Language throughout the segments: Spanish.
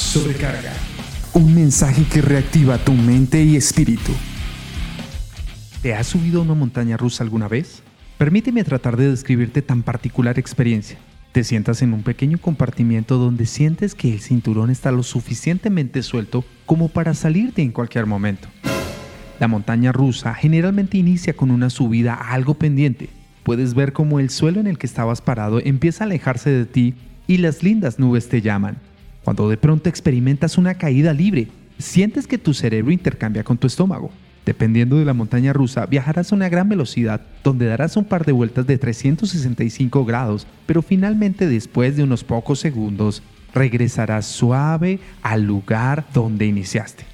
Sobrecarga. Un mensaje que reactiva tu mente y espíritu. ¿Te has subido a una montaña rusa alguna vez? Permíteme tratar de describirte tan particular experiencia. Te sientas en un pequeño compartimiento donde sientes que el cinturón está lo suficientemente suelto como para salirte en cualquier momento. La montaña rusa generalmente inicia con una subida algo pendiente. Puedes ver cómo el suelo en el que estabas parado empieza a alejarse de ti y las lindas nubes te llaman. Cuando de pronto experimentas una caída libre, sientes que tu cerebro intercambia con tu estómago. Dependiendo de la montaña rusa, viajarás a una gran velocidad donde darás un par de vueltas de 365 grados, pero finalmente después de unos pocos segundos regresarás suave al lugar donde iniciaste.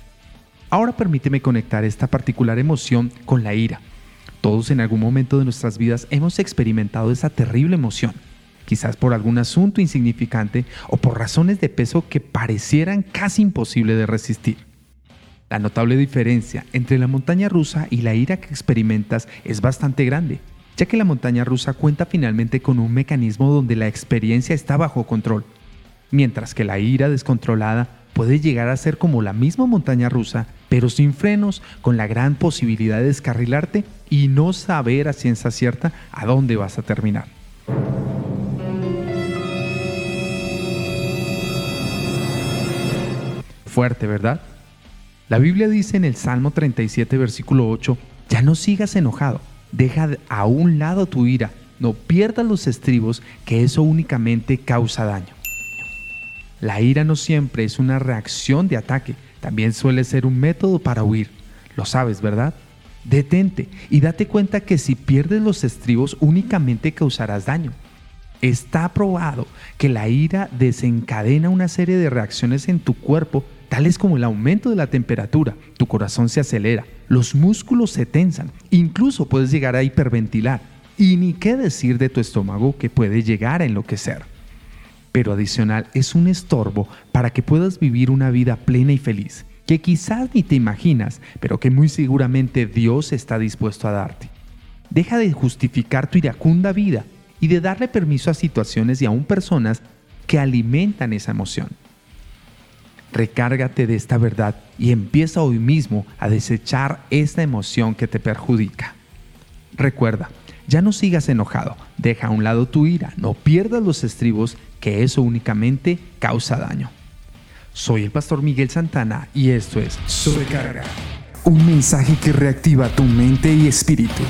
Ahora permíteme conectar esta particular emoción con la ira. Todos en algún momento de nuestras vidas hemos experimentado esa terrible emoción quizás por algún asunto insignificante o por razones de peso que parecieran casi imposible de resistir. La notable diferencia entre la montaña rusa y la ira que experimentas es bastante grande, ya que la montaña rusa cuenta finalmente con un mecanismo donde la experiencia está bajo control, mientras que la ira descontrolada puede llegar a ser como la misma montaña rusa, pero sin frenos, con la gran posibilidad de descarrilarte y no saber a ciencia cierta a dónde vas a terminar. Fuerte, ¿verdad? La Biblia dice en el Salmo 37, versículo 8, ya no sigas enojado, deja a un lado tu ira, no pierdas los estribos, que eso únicamente causa daño. La ira no siempre es una reacción de ataque, también suele ser un método para huir. Lo sabes, ¿verdad? Detente y date cuenta que si pierdes los estribos únicamente causarás daño. Está probado que la ira desencadena una serie de reacciones en tu cuerpo tales como el aumento de la temperatura, tu corazón se acelera, los músculos se tensan, incluso puedes llegar a hiperventilar. Y ni qué decir de tu estómago que puede llegar a enloquecer. Pero adicional es un estorbo para que puedas vivir una vida plena y feliz, que quizás ni te imaginas, pero que muy seguramente Dios está dispuesto a darte. Deja de justificar tu iracunda vida y de darle permiso a situaciones y aún personas que alimentan esa emoción. Recárgate de esta verdad y empieza hoy mismo a desechar esta emoción que te perjudica. Recuerda, ya no sigas enojado, deja a un lado tu ira, no pierdas los estribos, que eso únicamente causa daño. Soy el pastor Miguel Santana y esto es Sobrecarga, un mensaje que reactiva tu mente y espíritu.